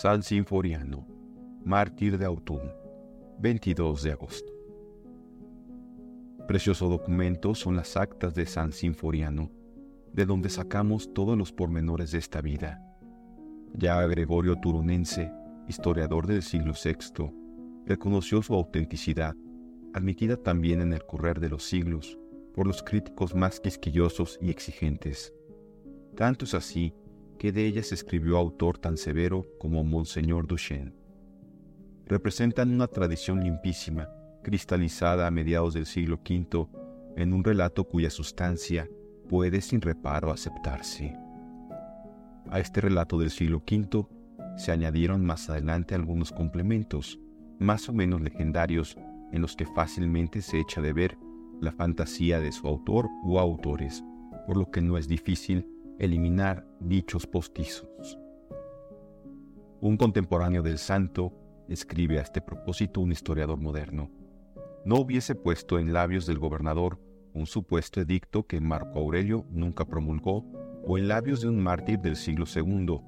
San Sinforiano, mártir de Autun, 22 de agosto. Precioso documento son las actas de San Sinforiano, de donde sacamos todos los pormenores de esta vida. Ya Gregorio Turunense, historiador del siglo VI, reconoció su autenticidad, admitida también en el correr de los siglos por los críticos más quisquillosos y exigentes. Tanto es así que de ellas escribió autor tan severo como Monseñor Duchenne. Representan una tradición limpísima, cristalizada a mediados del siglo V, en un relato cuya sustancia puede sin reparo aceptarse. A este relato del siglo V se añadieron más adelante algunos complementos, más o menos legendarios, en los que fácilmente se echa de ver la fantasía de su autor o autores, por lo que no es difícil eliminar dichos postizos. Un contemporáneo del santo escribe a este propósito un historiador moderno. No hubiese puesto en labios del gobernador un supuesto edicto que Marco Aurelio nunca promulgó, o en labios de un mártir del siglo II,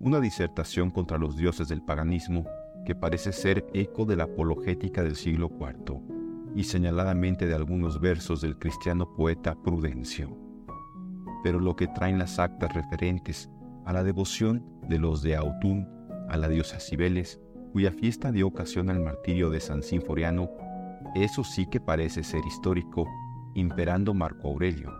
una disertación contra los dioses del paganismo que parece ser eco de la apologética del siglo IV y señaladamente de algunos versos del cristiano poeta Prudencio pero lo que traen las actas referentes a la devoción de los de Autun a la diosa Cibeles, cuya fiesta dio ocasión al martirio de San Sinforiano, eso sí que parece ser histórico, imperando Marco Aurelio.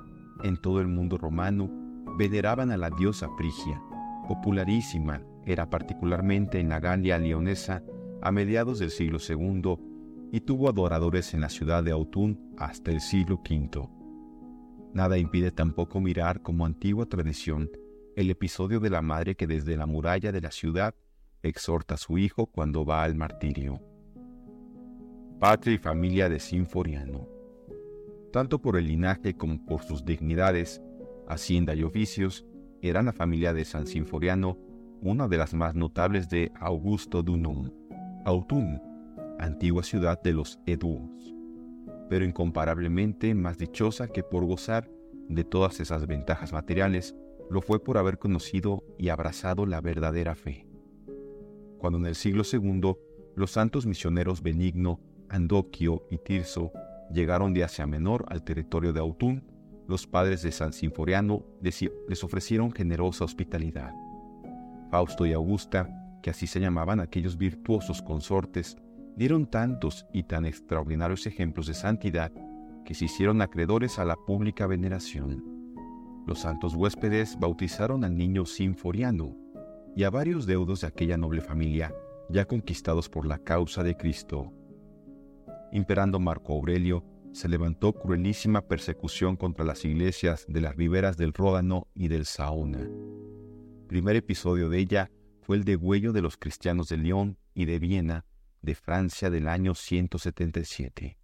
En todo el mundo romano veneraban a la diosa Frigia, popularísima, era particularmente en la Galia leonesa a mediados del siglo II y tuvo adoradores en la ciudad de Autun hasta el siglo V. Nada impide tampoco mirar como antigua tradición el episodio de la madre que desde la muralla de la ciudad exhorta a su hijo cuando va al martirio. Patria y familia de Sinforiano. Tanto por el linaje como por sus dignidades, hacienda y oficios, era la familia de San Sinforiano una de las más notables de Augusto Dunum, Autun, antigua ciudad de los Eduos pero incomparablemente más dichosa que por gozar de todas esas ventajas materiales, lo fue por haber conocido y abrazado la verdadera fe. Cuando en el siglo II los santos misioneros Benigno, Andoquio y Tirso llegaron de Asia Menor al territorio de Autun, los padres de San Sinforiano les ofrecieron generosa hospitalidad. Fausto y Augusta, que así se llamaban aquellos virtuosos consortes, dieron tantos y tan extraordinarios ejemplos de santidad que se hicieron acreedores a la pública veneración. Los santos huéspedes bautizaron al niño Sinforiano y a varios deudos de aquella noble familia ya conquistados por la causa de Cristo. Imperando Marco Aurelio, se levantó cruelísima persecución contra las iglesias de las riberas del Ródano y del Saona. Primer episodio de ella fue el degüello de los cristianos de León y de Viena de Francia del año 177.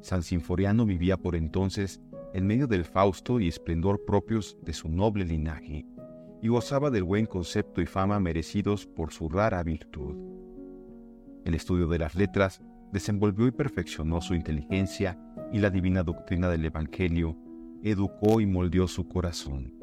San Sinforiano vivía por entonces en medio del fausto y esplendor propios de su noble linaje, y gozaba del buen concepto y fama merecidos por su rara virtud. El estudio de las letras desenvolvió y perfeccionó su inteligencia y la divina doctrina del Evangelio educó y moldeó su corazón.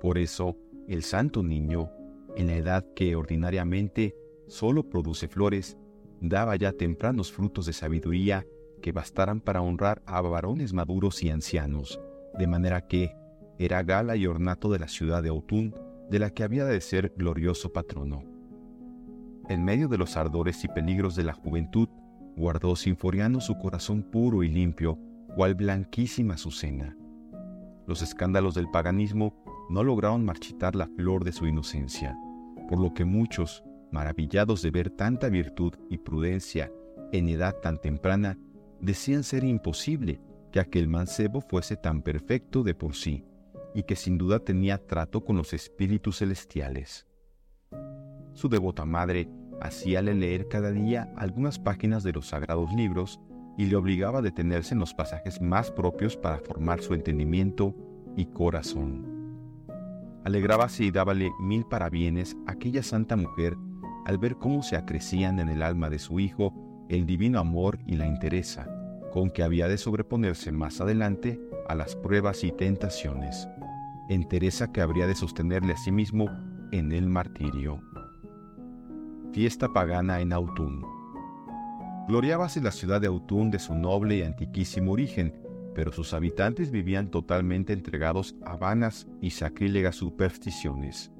Por eso, el santo niño, en la edad que ordinariamente solo produce flores, daba ya tempranos frutos de sabiduría que bastaran para honrar a varones maduros y ancianos, de manera que era gala y ornato de la ciudad de Autun, de la que había de ser glorioso patrono. En medio de los ardores y peligros de la juventud, guardó Sinforiano su corazón puro y limpio, cual blanquísima azucena. Los escándalos del paganismo no lograron marchitar la flor de su inocencia, por lo que muchos, maravillados de ver tanta virtud y prudencia en edad tan temprana, decían ser imposible que aquel mancebo fuese tan perfecto de por sí, y que sin duda tenía trato con los espíritus celestiales. Su devota madre hacíale leer cada día algunas páginas de los sagrados libros y le obligaba a detenerse en los pasajes más propios para formar su entendimiento y corazón. Alegrábase y dábale mil parabienes a aquella santa mujer al ver cómo se acrecían en el alma de su hijo el divino amor y la interesa, con que había de sobreponerse más adelante a las pruebas y tentaciones, entereza que habría de sostenerle a sí mismo en el martirio. Fiesta pagana en Autun. Gloriábase la ciudad de Autun de su noble y antiquísimo origen, pero sus habitantes vivían totalmente entregados a vanas y sacrílegas supersticiones.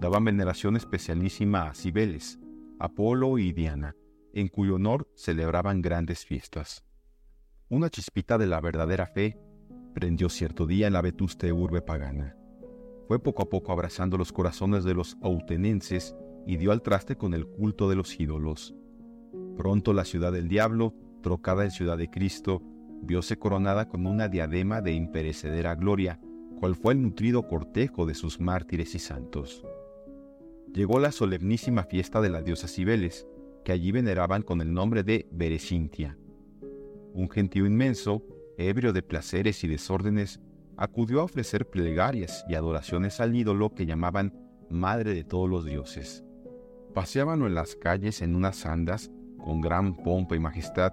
Daban veneración especialísima a Cibeles, Apolo y Diana, en cuyo honor celebraban grandes fiestas. Una chispita de la verdadera fe prendió cierto día en la vetuste urbe pagana. Fue poco a poco abrazando los corazones de los autenenses y dio al traste con el culto de los ídolos. Pronto la ciudad del diablo, trocada en ciudad de Cristo, vióse coronada con una diadema de imperecedera gloria, cual fue el nutrido cortejo de sus mártires y santos. Llegó la solemnísima fiesta de la diosa Cibeles, que allí veneraban con el nombre de Berecintia. Un gentío inmenso, ebrio de placeres y desórdenes, acudió a ofrecer plegarias y adoraciones al ídolo que llamaban Madre de todos los dioses. Paseábanlo en las calles en unas andas con gran pompa y majestad,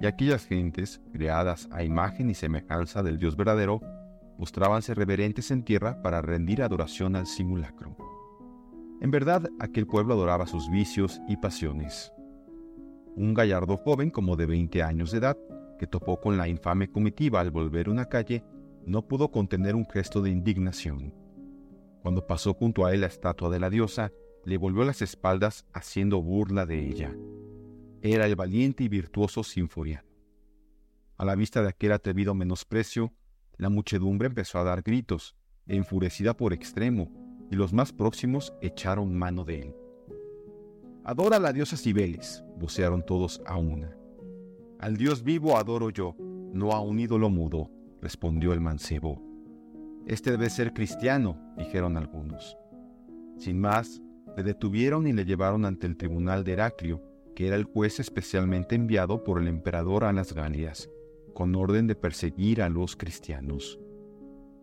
y aquellas gentes, creadas a imagen y semejanza del Dios verdadero, mostrábanse reverentes en tierra para rendir adoración al simulacro. En verdad, aquel pueblo adoraba sus vicios y pasiones. Un gallardo joven como de 20 años de edad, que topó con la infame comitiva al volver una calle, no pudo contener un gesto de indignación. Cuando pasó junto a él la estatua de la diosa, le volvió las espaldas haciendo burla de ella. Era el valiente y virtuoso Sinforiano. A la vista de aquel atrevido menosprecio, la muchedumbre empezó a dar gritos, enfurecida por extremo, y los más próximos echaron mano de él. Adora a la diosa Cibeles, vocearon todos a una. Al Dios vivo adoro yo, no a un ídolo mudo, respondió el mancebo. Este debe ser cristiano, dijeron algunos. Sin más, le detuvieron y le llevaron ante el tribunal de Heraclio, que era el juez especialmente enviado por el emperador a las Galias, con orden de perseguir a los cristianos.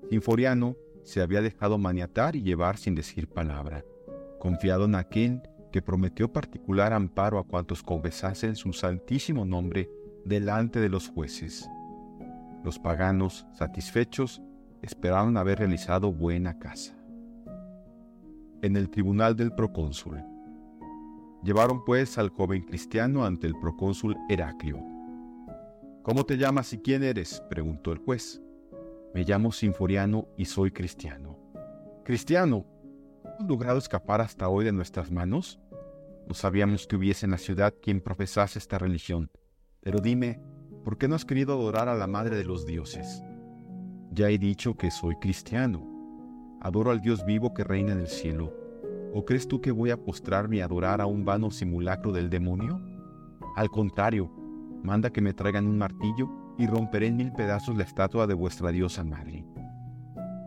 Sinforiano se había dejado maniatar y llevar sin decir palabra, confiado en aquel que prometió particular amparo a cuantos confesasen su santísimo nombre delante de los jueces. Los paganos, satisfechos, esperaron haber realizado buena casa. En el tribunal del procónsul. Llevaron pues al joven cristiano ante el procónsul Heraclio. ¿Cómo te llamas y quién eres? preguntó el juez. Me llamo Sinforiano y soy cristiano. Cristiano, ¿has logrado escapar hasta hoy de nuestras manos? No sabíamos que hubiese en la ciudad quien profesase esta religión. Pero dime, ¿por qué no has querido adorar a la Madre de los Dioses? Ya he dicho que soy cristiano. Adoro al Dios vivo que reina en el cielo. ¿O crees tú que voy a postrarme y adorar a un vano simulacro del demonio? Al contrario, manda que me traigan un martillo y romperé en mil pedazos la estatua de vuestra diosa madre.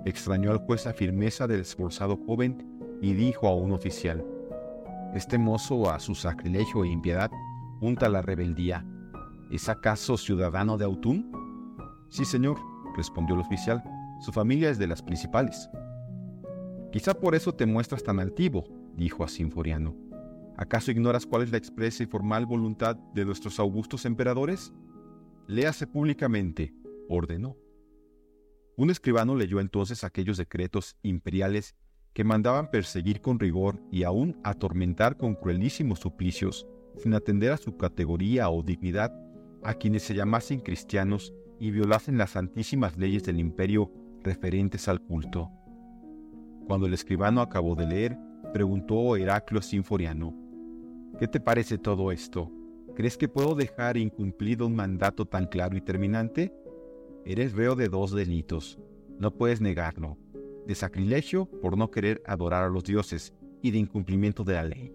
Extrañó al juez la firmeza del esforzado joven y dijo a un oficial, Este mozo a su sacrilegio e impiedad junta la rebeldía. ¿Es acaso ciudadano de Autun? Sí, señor, respondió el oficial. Su familia es de las principales. Quizá por eso te muestras tan altivo, dijo a Sinforiano. ¿Acaso ignoras cuál es la expresa y formal voluntad de nuestros augustos emperadores? Léase públicamente, ordenó. Un escribano leyó entonces aquellos decretos imperiales que mandaban perseguir con rigor y aún atormentar con cruelísimos suplicios, sin atender a su categoría o dignidad, a quienes se llamasen cristianos y violasen las santísimas leyes del imperio referentes al culto. Cuando el escribano acabó de leer, preguntó Heraclio Sinforiano, ¿Qué te parece todo esto? ¿Crees que puedo dejar incumplido un mandato tan claro y terminante? Eres reo de dos delitos. No puedes negarlo. De sacrilegio por no querer adorar a los dioses y de incumplimiento de la ley.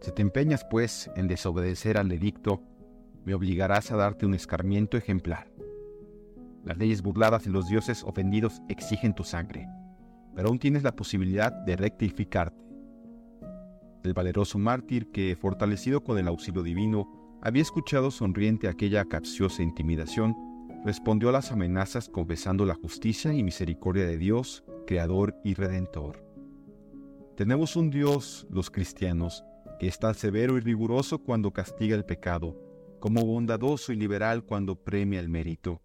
Si te empeñas, pues, en desobedecer al edicto, me obligarás a darte un escarmiento ejemplar. Las leyes burladas y los dioses ofendidos exigen tu sangre, pero aún tienes la posibilidad de rectificarte. El valeroso mártir que, fortalecido con el auxilio divino, había escuchado sonriente aquella capciosa intimidación, respondió a las amenazas confesando la justicia y misericordia de Dios, Creador y Redentor. Tenemos un Dios, los cristianos, que es tan severo y riguroso cuando castiga el pecado, como bondadoso y liberal cuando premia el mérito.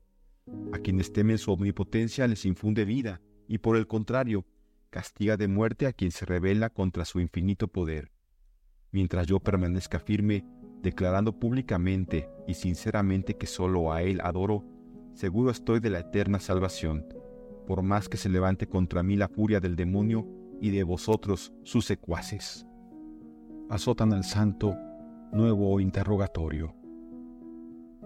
A quienes temen su omnipotencia les infunde vida, y por el contrario, castiga de muerte a quien se rebela contra su infinito poder. mientras yo permanezca firme, declarando públicamente y sinceramente que solo a Él adoro, seguro estoy de la eterna salvación, por más que se levante contra mí la furia del demonio y de vosotros sus secuaces. Azotan al santo, nuevo interrogatorio.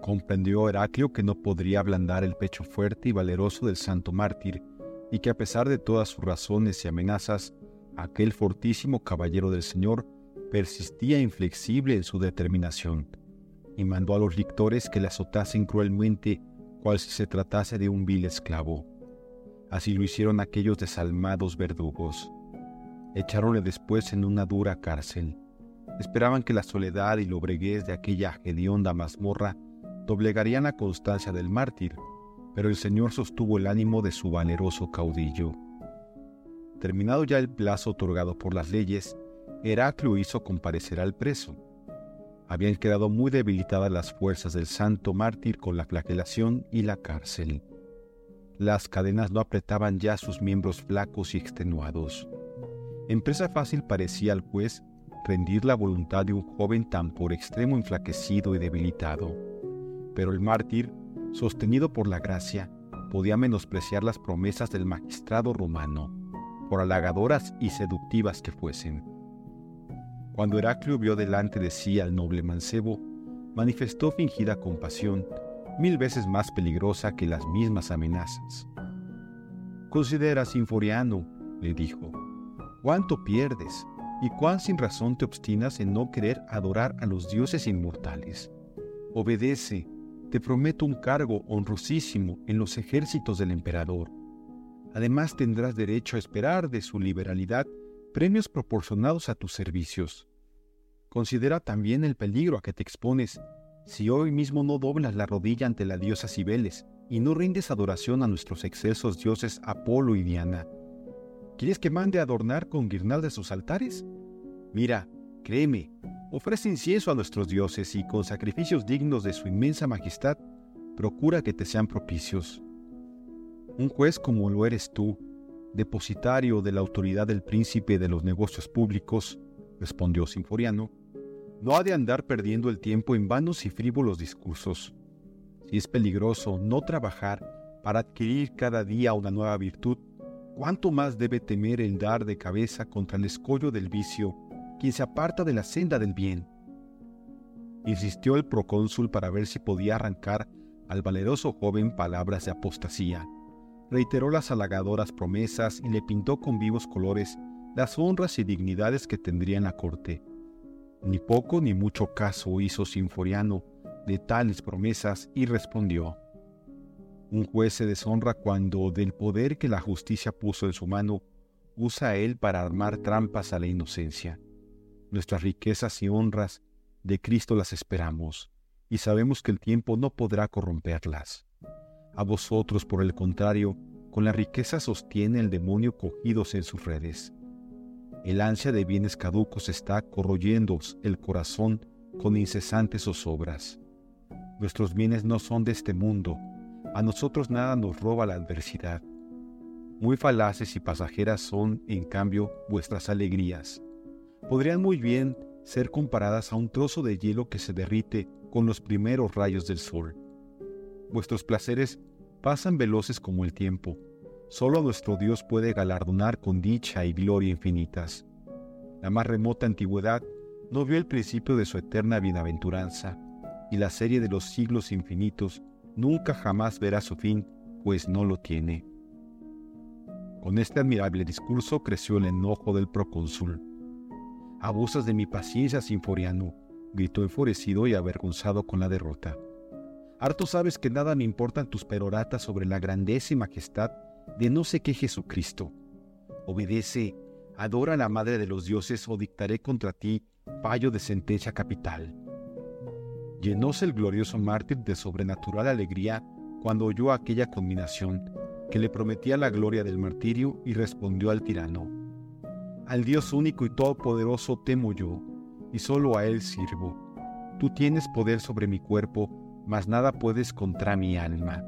Comprendió Heraclio que no podría ablandar el pecho fuerte y valeroso del santo mártir, y que a pesar de todas sus razones y amenazas, aquel fortísimo caballero del Señor persistía inflexible en su determinación, y mandó a los lictores que le azotasen cruelmente cual si se tratase de un vil esclavo. Así lo hicieron aquellos desalmados verdugos. Echaronle después en una dura cárcel. Esperaban que la soledad y lobreguez de aquella hedionda mazmorra doblegarían la constancia del mártir, pero el Señor sostuvo el ánimo de su valeroso caudillo. Terminado ya el plazo otorgado por las leyes, Heraclio hizo comparecer al preso. Habían quedado muy debilitadas las fuerzas del santo mártir con la flagelación y la cárcel. Las cadenas no apretaban ya sus miembros flacos y extenuados. Empresa fácil parecía al juez rendir la voluntad de un joven tan por extremo enflaquecido y debilitado. Pero el mártir, sostenido por la gracia, podía menospreciar las promesas del magistrado romano, por halagadoras y seductivas que fuesen. Cuando Heraclio vio delante de sí al noble mancebo, manifestó fingida compasión, mil veces más peligrosa que las mismas amenazas. Considera, Sinforiano, le dijo, cuánto pierdes y cuán sin razón te obstinas en no querer adorar a los dioses inmortales. Obedece, te prometo un cargo honrosísimo en los ejércitos del emperador. Además tendrás derecho a esperar de su liberalidad premios proporcionados a tus servicios. Considera también el peligro a que te expones si hoy mismo no doblas la rodilla ante la diosa Cibeles y no rindes adoración a nuestros excelsos dioses Apolo y Diana. ¿Quieres que mande a adornar con guirnaldas sus altares? Mira, créeme, ofrece incienso a nuestros dioses y con sacrificios dignos de su inmensa majestad, procura que te sean propicios. Un juez como lo eres tú, depositario de la autoridad del príncipe de los negocios públicos, respondió Sinforiano, no ha de andar perdiendo el tiempo en vanos y frívolos discursos. Si es peligroso no trabajar para adquirir cada día una nueva virtud, ¿cuánto más debe temer el dar de cabeza contra el escollo del vicio quien se aparta de la senda del bien? Insistió el procónsul para ver si podía arrancar al valeroso joven palabras de apostasía reiteró las halagadoras promesas y le pintó con vivos colores las honras y dignidades que tendría en la corte. Ni poco ni mucho caso hizo Sinforiano de tales promesas y respondió, Un juez se deshonra cuando del poder que la justicia puso en su mano usa él para armar trampas a la inocencia. Nuestras riquezas y honras de Cristo las esperamos, y sabemos que el tiempo no podrá corromperlas. A vosotros, por el contrario, con la riqueza sostiene el demonio cogidos en sus redes. El ansia de bienes caducos está corroyéndoos el corazón con incesantes zozobras. Nuestros bienes no son de este mundo, a nosotros nada nos roba la adversidad. Muy falaces y pasajeras son, en cambio, vuestras alegrías. Podrían muy bien ser comparadas a un trozo de hielo que se derrite con los primeros rayos del sol. Vuestros placeres pasan veloces como el tiempo. Solo nuestro Dios puede galardonar con dicha y gloria infinitas. La más remota antigüedad no vio el principio de su eterna bienaventuranza, y la serie de los siglos infinitos nunca jamás verá su fin, pues no lo tiene. Con este admirable discurso creció el enojo del procónsul. Abusas de mi paciencia, Sinforiano, gritó enfurecido y avergonzado con la derrota. Harto sabes que nada me importan tus peroratas sobre la grandeza y majestad de no sé qué Jesucristo. Obedece, adora a la Madre de los dioses o dictaré contra ti fallo de sentencia capital. Llenóse el glorioso mártir de sobrenatural alegría cuando oyó aquella combinación que le prometía la gloria del martirio y respondió al tirano. Al Dios único y todopoderoso temo yo, y solo a Él sirvo. Tú tienes poder sobre mi cuerpo mas nada puedes contra mi alma.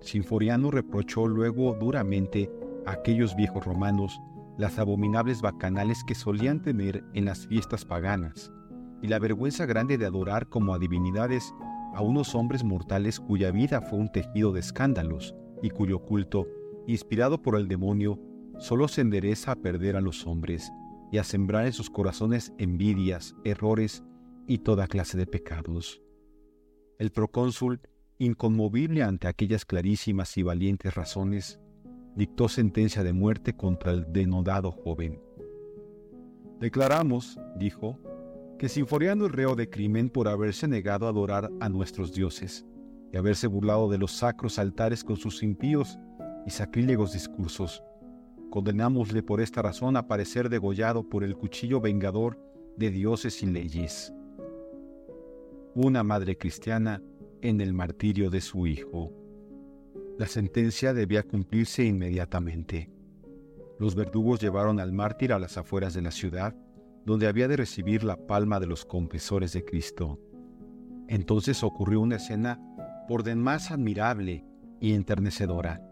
Sinforiano reprochó luego duramente a aquellos viejos romanos las abominables bacanales que solían temer en las fiestas paganas, y la vergüenza grande de adorar como a divinidades a unos hombres mortales cuya vida fue un tejido de escándalos y cuyo culto, inspirado por el demonio, solo se endereza a perder a los hombres y a sembrar en sus corazones envidias, errores y toda clase de pecados. El procónsul, inconmovible ante aquellas clarísimas y valientes razones, dictó sentencia de muerte contra el denodado joven. Declaramos, dijo, que Sinforiano es reo de crimen por haberse negado a adorar a nuestros dioses y haberse burlado de los sacros altares con sus impíos y sacrílegos discursos. Condenámosle por esta razón a parecer degollado por el cuchillo vengador de dioses y leyes. Una madre cristiana en el martirio de su hijo. La sentencia debía cumplirse inmediatamente. Los verdugos llevaron al mártir a las afueras de la ciudad, donde había de recibir la palma de los confesores de Cristo. Entonces ocurrió una escena por demás admirable y enternecedora.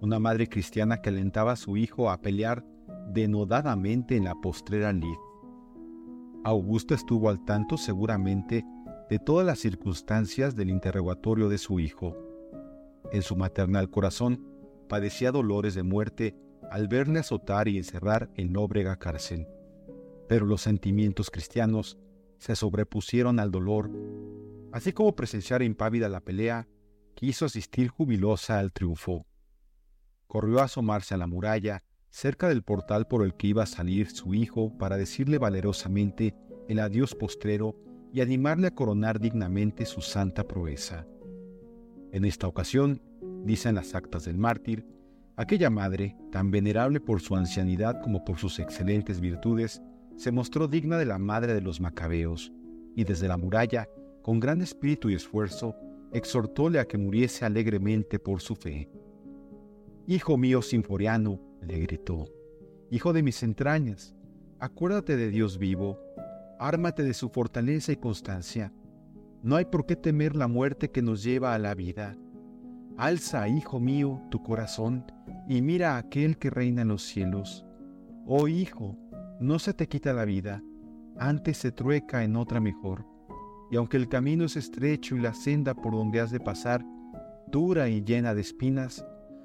Una madre cristiana que alentaba a su hijo a pelear denodadamente en la postrera lid. Augusta estuvo al tanto seguramente de todas las circunstancias del interrogatorio de su hijo. En su maternal corazón padecía dolores de muerte al verle azotar y encerrar en nóbrega cárcel. Pero los sentimientos cristianos se sobrepusieron al dolor Así como presenciar impávida la pelea, quiso asistir jubilosa al triunfo. Corrió a asomarse a la muralla, cerca del portal por el que iba a salir su hijo, para decirle valerosamente el adiós postrero y animarle a coronar dignamente su santa proeza. En esta ocasión, dicen las actas del mártir, aquella madre, tan venerable por su ancianidad como por sus excelentes virtudes, se mostró digna de la madre de los macabeos, y desde la muralla con gran espíritu y esfuerzo, exhortóle a que muriese alegremente por su fe. Hijo mío sinforiano, le gritó, Hijo de mis entrañas, acuérdate de Dios vivo, ármate de su fortaleza y constancia. No hay por qué temer la muerte que nos lleva a la vida. Alza, hijo mío, tu corazón y mira a aquel que reina en los cielos. Oh hijo, no se te quita la vida, antes se trueca en otra mejor y aunque el camino es estrecho y la senda por donde has de pasar dura y llena de espinas,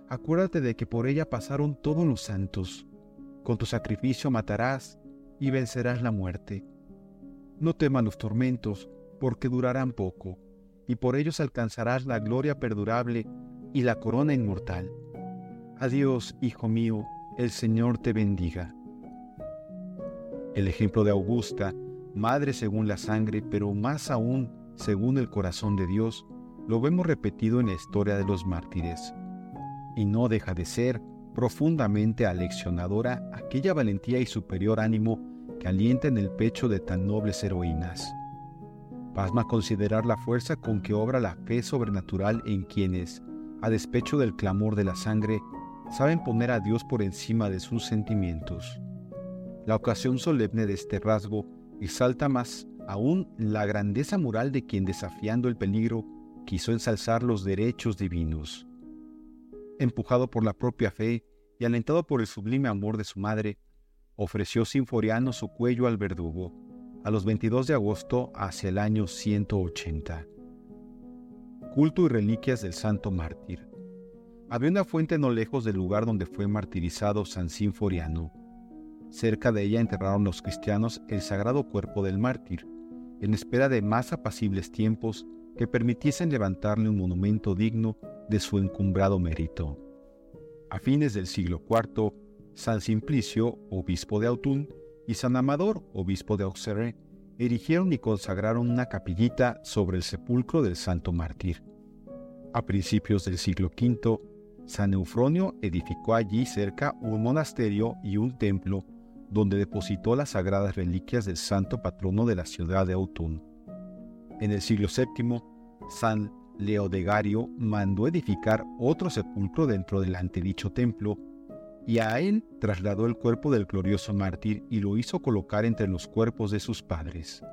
acuérdate de que por ella pasaron todos los santos. Con tu sacrificio matarás y vencerás la muerte. No temas los tormentos, porque durarán poco, y por ellos alcanzarás la gloria perdurable y la corona inmortal. Adiós, hijo mío, el Señor te bendiga. El ejemplo de Augusta madre según la sangre, pero más aún según el corazón de Dios, lo vemos repetido en la historia de los mártires. Y no deja de ser profundamente aleccionadora aquella valentía y superior ánimo que alienta en el pecho de tan nobles heroínas. Pasma considerar la fuerza con que obra la fe sobrenatural en quienes, a despecho del clamor de la sangre, saben poner a Dios por encima de sus sentimientos. La ocasión solemne de este rasgo salta más aún la grandeza moral de quien desafiando el peligro quiso ensalzar los derechos divinos. Empujado por la propia fe y alentado por el sublime amor de su madre, ofreció Sinforiano su cuello al verdugo a los 22 de agosto hacia el año 180. Culto y reliquias del santo mártir. Había una fuente no lejos del lugar donde fue martirizado San Sinforiano Cerca de ella enterraron los cristianos el sagrado cuerpo del mártir, en espera de más apacibles tiempos que permitiesen levantarle un monumento digno de su encumbrado mérito. A fines del siglo IV, San Simplicio, obispo de Autun, y San Amador, obispo de Auxerre, erigieron y consagraron una capillita sobre el sepulcro del santo mártir. A principios del siglo V, San Eufronio edificó allí cerca un monasterio y un templo donde depositó las sagradas reliquias del santo patrono de la ciudad de Autun. En el siglo VII, San Leodegario mandó edificar otro sepulcro dentro del antedicho templo, y a él trasladó el cuerpo del glorioso mártir y lo hizo colocar entre los cuerpos de sus padres.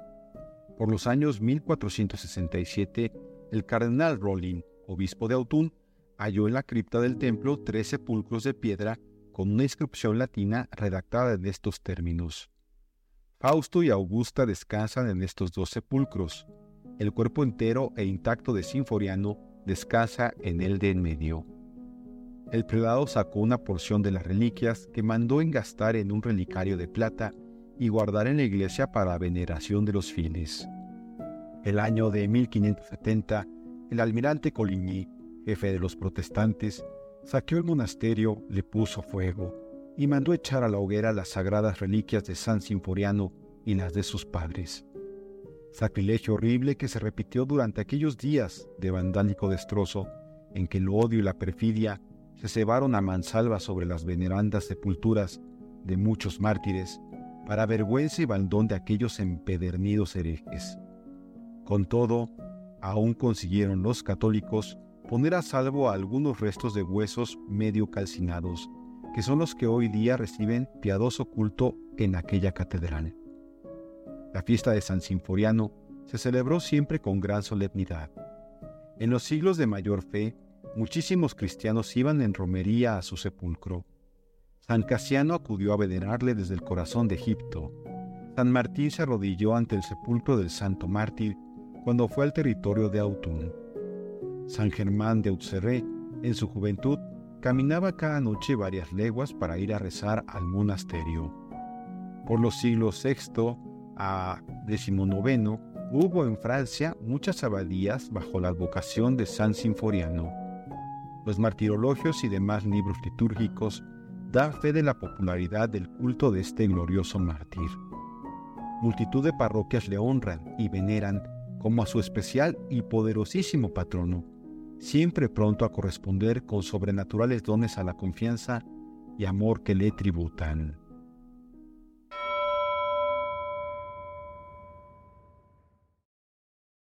Por los años 1467, el cardenal Rollin, obispo de Autun, halló en la cripta del templo tres sepulcros de piedra con una inscripción latina redactada en estos términos. Fausto y Augusta descansan en estos dos sepulcros. El cuerpo entero e intacto de Sinforiano descansa en el de en medio. El prelado sacó una porción de las reliquias que mandó engastar en un relicario de plata y guardar en la iglesia para veneración de los fieles. El año de 1570, el almirante Coligny, jefe de los protestantes, saqueó el monasterio, le puso fuego y mandó echar a la hoguera las sagradas reliquias de San Sinforiano y las de sus padres. Sacrilegio horrible que se repitió durante aquellos días de vandálico destrozo en que el odio y la perfidia se cebaron a mansalva sobre las venerandas sepulturas de muchos mártires para vergüenza y baldón de aquellos empedernidos herejes. Con todo, aún consiguieron los católicos poner a salvo algunos restos de huesos medio calcinados, que son los que hoy día reciben piadoso culto en aquella catedral. La fiesta de San Sinforiano se celebró siempre con gran solemnidad. En los siglos de mayor fe, muchísimos cristianos iban en romería a su sepulcro. San Casiano acudió a venerarle desde el corazón de Egipto. San Martín se arrodilló ante el sepulcro del santo mártir cuando fue al territorio de Autun. San Germán de Auxerre, en su juventud, caminaba cada noche varias leguas para ir a rezar al monasterio. Por los siglos VI a XIX hubo en Francia muchas abadías bajo la advocación de San Sinforiano. Los martirologios y demás libros litúrgicos dan fe de la popularidad del culto de este glorioso mártir. Multitud de parroquias le honran y veneran como a su especial y poderosísimo patrono, siempre pronto a corresponder con sobrenaturales dones a la confianza y amor que le tributan.